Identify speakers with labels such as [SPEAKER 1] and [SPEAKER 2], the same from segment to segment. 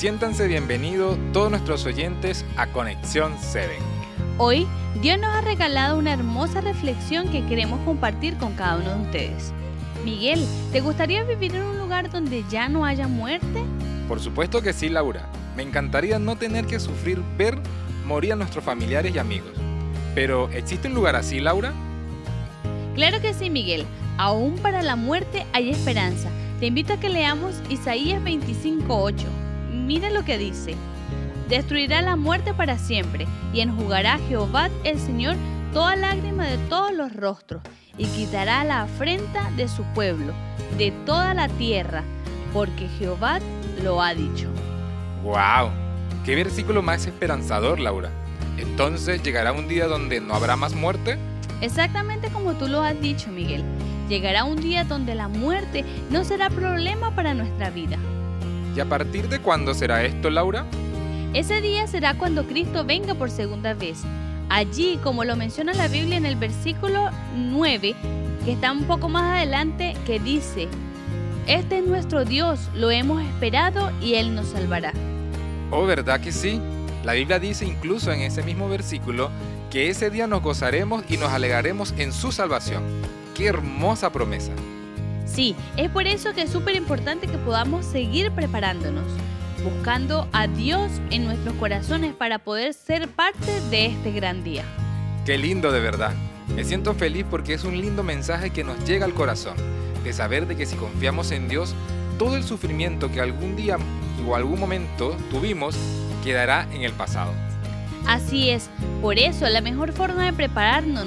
[SPEAKER 1] Siéntanse bienvenidos todos nuestros oyentes a Conexión 7.
[SPEAKER 2] Hoy Dios nos ha regalado una hermosa reflexión que queremos compartir con cada uno de ustedes. Miguel, ¿te gustaría vivir en un lugar donde ya no haya muerte?
[SPEAKER 1] Por supuesto que sí, Laura. Me encantaría no tener que sufrir ver morir a nuestros familiares y amigos. Pero, ¿existe un lugar así, Laura?
[SPEAKER 2] Claro que sí, Miguel. Aún para la muerte hay esperanza. Te invito a que leamos Isaías 25:8. Mira lo que dice. Destruirá la muerte para siempre, y enjugará Jehová el Señor toda lágrima de todos los rostros, y quitará la afrenta de su pueblo, de toda la tierra, porque Jehová lo ha dicho.
[SPEAKER 1] ¡Wow! ¡Qué versículo más esperanzador, Laura! Entonces, ¿llegará un día donde no habrá más muerte?
[SPEAKER 2] Exactamente como tú lo has dicho, Miguel. Llegará un día donde la muerte no será problema para nuestra vida.
[SPEAKER 1] ¿Y a partir de cuándo será esto, Laura?
[SPEAKER 2] Ese día será cuando Cristo venga por segunda vez. Allí, como lo menciona la Biblia en el versículo 9, que está un poco más adelante, que dice, Este es nuestro Dios, lo hemos esperado y Él nos salvará.
[SPEAKER 1] Oh, ¿verdad que sí? La Biblia dice incluso en ese mismo versículo que ese día nos gozaremos y nos alegraremos en su salvación. ¡Qué hermosa promesa!
[SPEAKER 2] Sí, es por eso que es súper importante que podamos seguir preparándonos, buscando a Dios en nuestros corazones para poder ser parte de este gran día.
[SPEAKER 1] ¡Qué lindo de verdad! Me siento feliz porque es un lindo mensaje que nos llega al corazón, de saber de que si confiamos en Dios, todo el sufrimiento que algún día o algún momento tuvimos quedará en el pasado.
[SPEAKER 2] Así es, por eso la mejor forma de prepararnos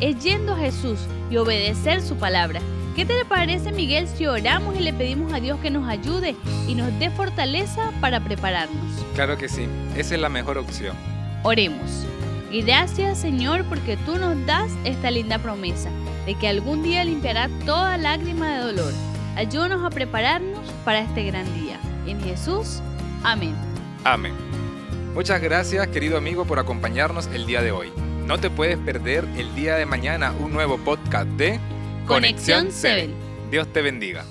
[SPEAKER 2] es yendo a Jesús y obedecer su palabra. ¿Qué te parece Miguel si oramos y le pedimos a Dios que nos ayude y nos dé fortaleza para prepararnos?
[SPEAKER 1] Claro que sí, esa es la mejor opción.
[SPEAKER 2] Oremos. Gracias Señor porque tú nos das esta linda promesa de que algún día limpiará toda lágrima de dolor. Ayúdanos a prepararnos para este gran día. En Jesús, amén.
[SPEAKER 1] Amén. Muchas gracias querido amigo por acompañarnos el día de hoy. No te puedes perder el día de mañana un nuevo podcast de
[SPEAKER 2] Conexión 7.
[SPEAKER 1] Dios te bendiga.